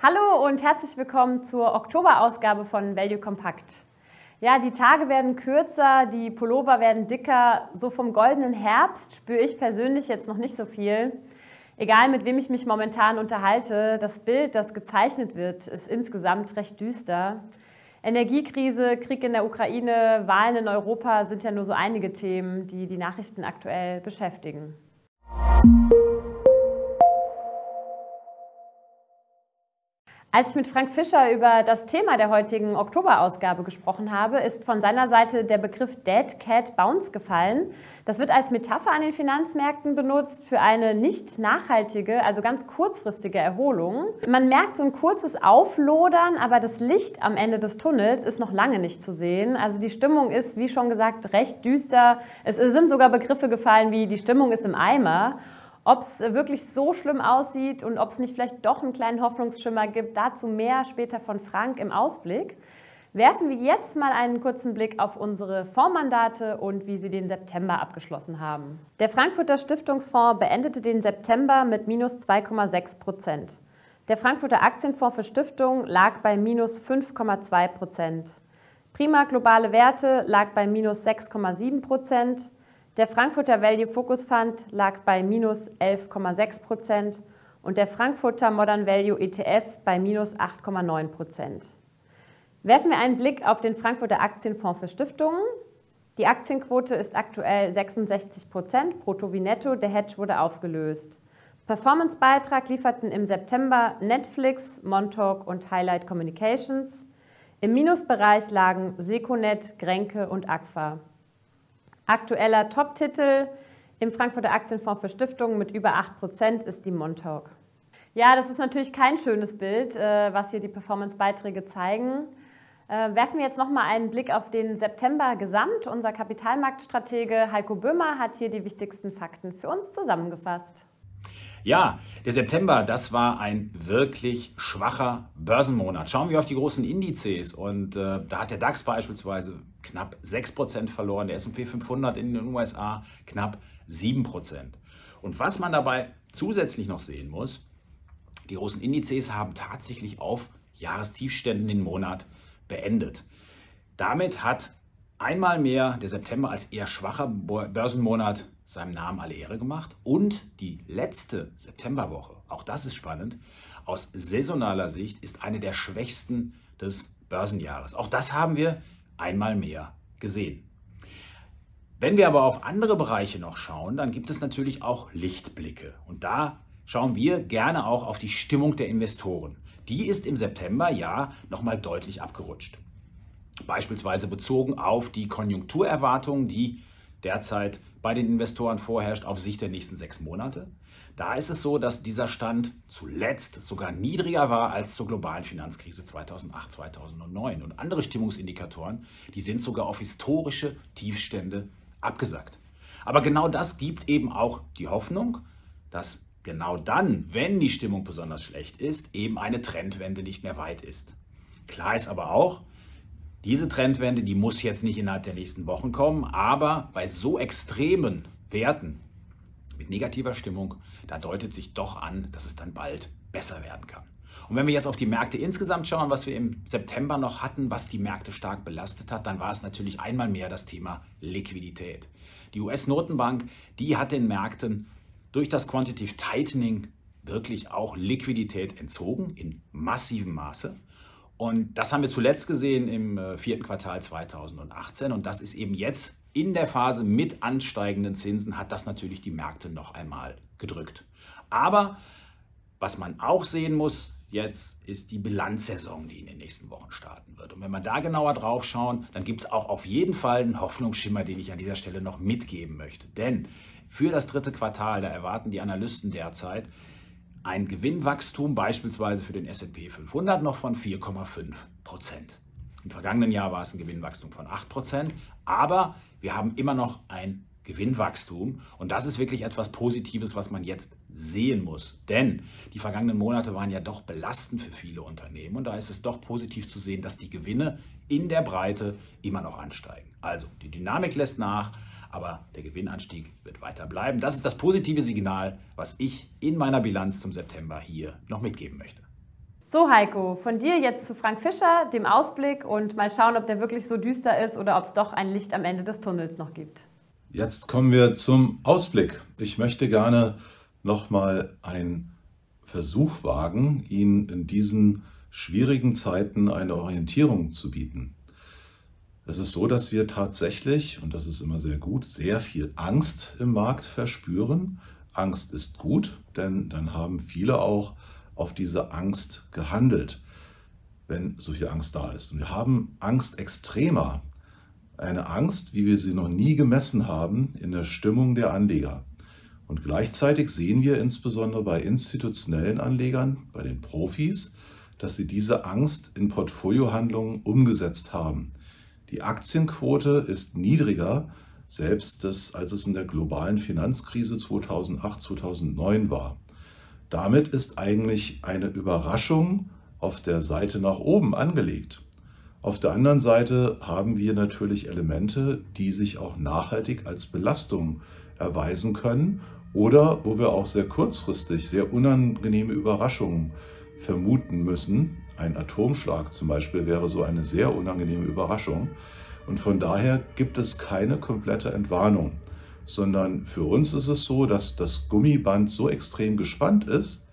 Hallo und herzlich willkommen zur Oktoberausgabe von Value Compact. Ja, die Tage werden kürzer, die Pullover werden dicker. So vom goldenen Herbst spüre ich persönlich jetzt noch nicht so viel. Egal mit wem ich mich momentan unterhalte, das Bild, das gezeichnet wird, ist insgesamt recht düster. Energiekrise, Krieg in der Ukraine, Wahlen in Europa sind ja nur so einige Themen, die die Nachrichten aktuell beschäftigen. Als ich mit Frank Fischer über das Thema der heutigen Oktoberausgabe gesprochen habe, ist von seiner Seite der Begriff Dead Cat Bounce gefallen. Das wird als Metapher an den Finanzmärkten benutzt für eine nicht nachhaltige, also ganz kurzfristige Erholung. Man merkt so ein kurzes Auflodern, aber das Licht am Ende des Tunnels ist noch lange nicht zu sehen. Also die Stimmung ist, wie schon gesagt, recht düster. Es sind sogar Begriffe gefallen wie die Stimmung ist im Eimer. Ob es wirklich so schlimm aussieht und ob es nicht vielleicht doch einen kleinen Hoffnungsschimmer gibt, dazu mehr später von Frank im Ausblick. Werfen wir jetzt mal einen kurzen Blick auf unsere Fondsmandate und wie sie den September abgeschlossen haben. Der Frankfurter Stiftungsfonds beendete den September mit minus 2,6 Prozent. Der Frankfurter Aktienfonds für Stiftungen lag bei minus 5,2 Prozent. Prima globale Werte lag bei minus 6,7 Prozent. Der Frankfurter Value Focus Fund lag bei minus 11,6 Prozent und der Frankfurter Modern Value ETF bei minus 8,9 Prozent. Werfen wir einen Blick auf den Frankfurter Aktienfonds für Stiftungen. Die Aktienquote ist aktuell 66 Prozent brutto wie netto. Der Hedge wurde aufgelöst. Performancebeitrag lieferten im September Netflix, Montauk und Highlight Communications. Im Minusbereich lagen Seconet, Grenke und Agfa. Aktueller Top-Titel im Frankfurter Aktienfonds für Stiftungen mit über 8% ist die Montauk. Ja, das ist natürlich kein schönes Bild, äh, was hier die Performance-Beiträge zeigen. Äh, werfen wir jetzt nochmal einen Blick auf den September gesamt. Unser Kapitalmarktstratege Heiko Böhmer hat hier die wichtigsten Fakten für uns zusammengefasst. Ja, der September, das war ein wirklich schwacher Börsenmonat. Schauen wir auf die großen Indizes und äh, da hat der DAX beispielsweise knapp 6% verloren, der S&P 500 in den USA knapp 7%. Und was man dabei zusätzlich noch sehen muss, die großen Indizes haben tatsächlich auf Jahrestiefständen den Monat beendet. Damit hat einmal mehr der September als eher schwacher Börsenmonat seinem Namen alle Ehre gemacht. Und die letzte Septemberwoche, auch das ist spannend, aus saisonaler Sicht ist eine der schwächsten des Börsenjahres. Auch das haben wir einmal mehr gesehen. Wenn wir aber auf andere Bereiche noch schauen, dann gibt es natürlich auch Lichtblicke. Und da schauen wir gerne auch auf die Stimmung der Investoren. Die ist im September ja nochmal deutlich abgerutscht. Beispielsweise bezogen auf die Konjunkturerwartungen, die derzeit bei den Investoren vorherrscht auf Sicht der nächsten sechs Monate. Da ist es so, dass dieser Stand zuletzt sogar niedriger war als zur globalen Finanzkrise 2008, 2009. Und andere Stimmungsindikatoren, die sind sogar auf historische Tiefstände abgesackt. Aber genau das gibt eben auch die Hoffnung, dass genau dann, wenn die Stimmung besonders schlecht ist, eben eine Trendwende nicht mehr weit ist. Klar ist aber auch, diese Trendwende, die muss jetzt nicht innerhalb der nächsten Wochen kommen, aber bei so extremen Werten mit negativer Stimmung, da deutet sich doch an, dass es dann bald besser werden kann. Und wenn wir jetzt auf die Märkte insgesamt schauen, was wir im September noch hatten, was die Märkte stark belastet hat, dann war es natürlich einmal mehr das Thema Liquidität. Die US-Notenbank, die hat den Märkten durch das Quantitative Tightening wirklich auch Liquidität entzogen in massivem Maße. Und das haben wir zuletzt gesehen im äh, vierten Quartal 2018. Und das ist eben jetzt in der Phase mit ansteigenden Zinsen, hat das natürlich die Märkte noch einmal gedrückt. Aber was man auch sehen muss, jetzt ist die Bilanzsaison, die in den nächsten Wochen starten wird. Und wenn wir da genauer drauf schauen, dann gibt es auch auf jeden Fall einen Hoffnungsschimmer, den ich an dieser Stelle noch mitgeben möchte. Denn für das dritte Quartal, da erwarten die Analysten derzeit ein Gewinnwachstum beispielsweise für den S&P 500 noch von 4,5 Prozent. Im vergangenen Jahr war es ein Gewinnwachstum von 8 Prozent, aber wir haben immer noch ein Gewinnwachstum und das ist wirklich etwas Positives, was man jetzt sehen muss. Denn die vergangenen Monate waren ja doch belastend für viele Unternehmen und da ist es doch positiv zu sehen, dass die Gewinne in der Breite immer noch ansteigen. Also die Dynamik lässt nach, aber der Gewinnanstieg wird weiter bleiben. Das ist das positive Signal, was ich in meiner Bilanz zum September hier noch mitgeben möchte. So, Heiko, von dir jetzt zu Frank Fischer, dem Ausblick und mal schauen, ob der wirklich so düster ist oder ob es doch ein Licht am Ende des Tunnels noch gibt. Jetzt kommen wir zum Ausblick. Ich möchte gerne nochmal einen Versuch wagen, Ihnen in diesen schwierigen Zeiten eine Orientierung zu bieten. Es ist so, dass wir tatsächlich, und das ist immer sehr gut, sehr viel Angst im Markt verspüren. Angst ist gut, denn dann haben viele auch auf diese Angst gehandelt, wenn so viel Angst da ist. Und wir haben Angst extremer. Eine Angst, wie wir sie noch nie gemessen haben in der Stimmung der Anleger. Und gleichzeitig sehen wir insbesondere bei institutionellen Anlegern, bei den Profis, dass sie diese Angst in Portfoliohandlungen umgesetzt haben. Die Aktienquote ist niedriger, selbst das, als es in der globalen Finanzkrise 2008, 2009 war. Damit ist eigentlich eine Überraschung auf der Seite nach oben angelegt. Auf der anderen Seite haben wir natürlich Elemente, die sich auch nachhaltig als Belastung erweisen können oder wo wir auch sehr kurzfristig sehr unangenehme Überraschungen vermuten müssen. Ein Atomschlag zum Beispiel wäre so eine sehr unangenehme Überraschung. Und von daher gibt es keine komplette Entwarnung sondern für uns ist es so, dass das Gummiband so extrem gespannt ist,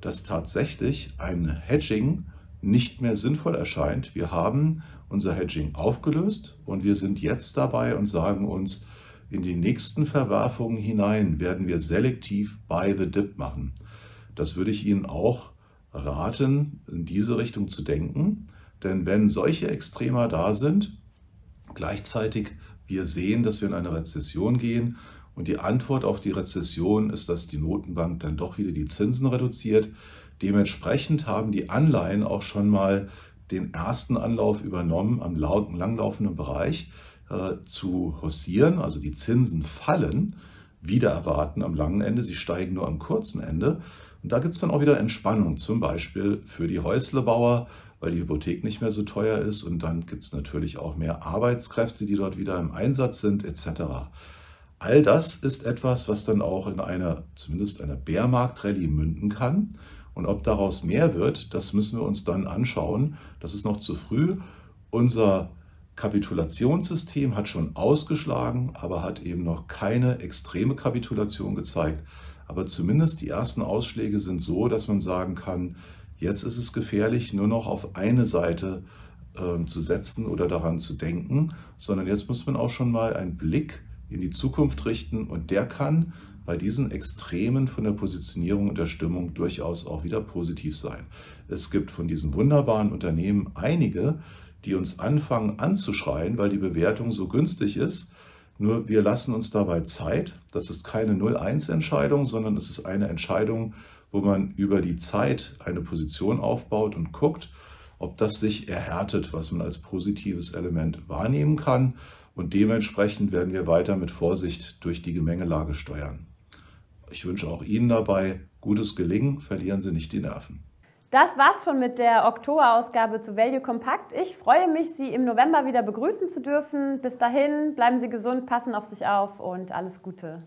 dass tatsächlich ein Hedging nicht mehr sinnvoll erscheint. Wir haben unser Hedging aufgelöst und wir sind jetzt dabei und sagen uns, in die nächsten Verwerfungen hinein werden wir selektiv Buy the Dip machen. Das würde ich Ihnen auch raten, in diese Richtung zu denken. Denn wenn solche Extremer da sind, gleichzeitig wir sehen, dass wir in eine Rezession gehen und die Antwort auf die Rezession ist, dass die Notenbank dann doch wieder die Zinsen reduziert. Dementsprechend haben die Anleihen auch schon mal den ersten Anlauf übernommen, am langlaufenden Bereich äh, zu haussieren. Also die Zinsen fallen, wieder erwarten am langen Ende, sie steigen nur am kurzen Ende. Und da gibt es dann auch wieder Entspannung, zum Beispiel für die Häuslebauer, weil die Hypothek nicht mehr so teuer ist und dann gibt es natürlich auch mehr Arbeitskräfte, die dort wieder im Einsatz sind etc. All das ist etwas, was dann auch in einer, zumindest einer Bärmarktrallye münden kann. Und ob daraus mehr wird, das müssen wir uns dann anschauen. Das ist noch zu früh. Unser Kapitulationssystem hat schon ausgeschlagen, aber hat eben noch keine extreme Kapitulation gezeigt. Aber zumindest die ersten Ausschläge sind so, dass man sagen kann, Jetzt ist es gefährlich, nur noch auf eine Seite äh, zu setzen oder daran zu denken, sondern jetzt muss man auch schon mal einen Blick in die Zukunft richten und der kann bei diesen Extremen von der Positionierung und der Stimmung durchaus auch wieder positiv sein. Es gibt von diesen wunderbaren Unternehmen einige, die uns anfangen anzuschreien, weil die Bewertung so günstig ist. Nur wir lassen uns dabei Zeit. Das ist keine 0-1-Entscheidung, sondern es ist eine Entscheidung, wo man über die Zeit eine Position aufbaut und guckt, ob das sich erhärtet, was man als positives Element wahrnehmen kann. Und dementsprechend werden wir weiter mit Vorsicht durch die Gemengelage steuern. Ich wünsche auch Ihnen dabei gutes Gelingen, verlieren Sie nicht die Nerven. Das war's schon mit der Oktoberausgabe zu Value Compact. Ich freue mich, Sie im November wieder begrüßen zu dürfen. Bis dahin, bleiben Sie gesund, passen auf sich auf und alles Gute.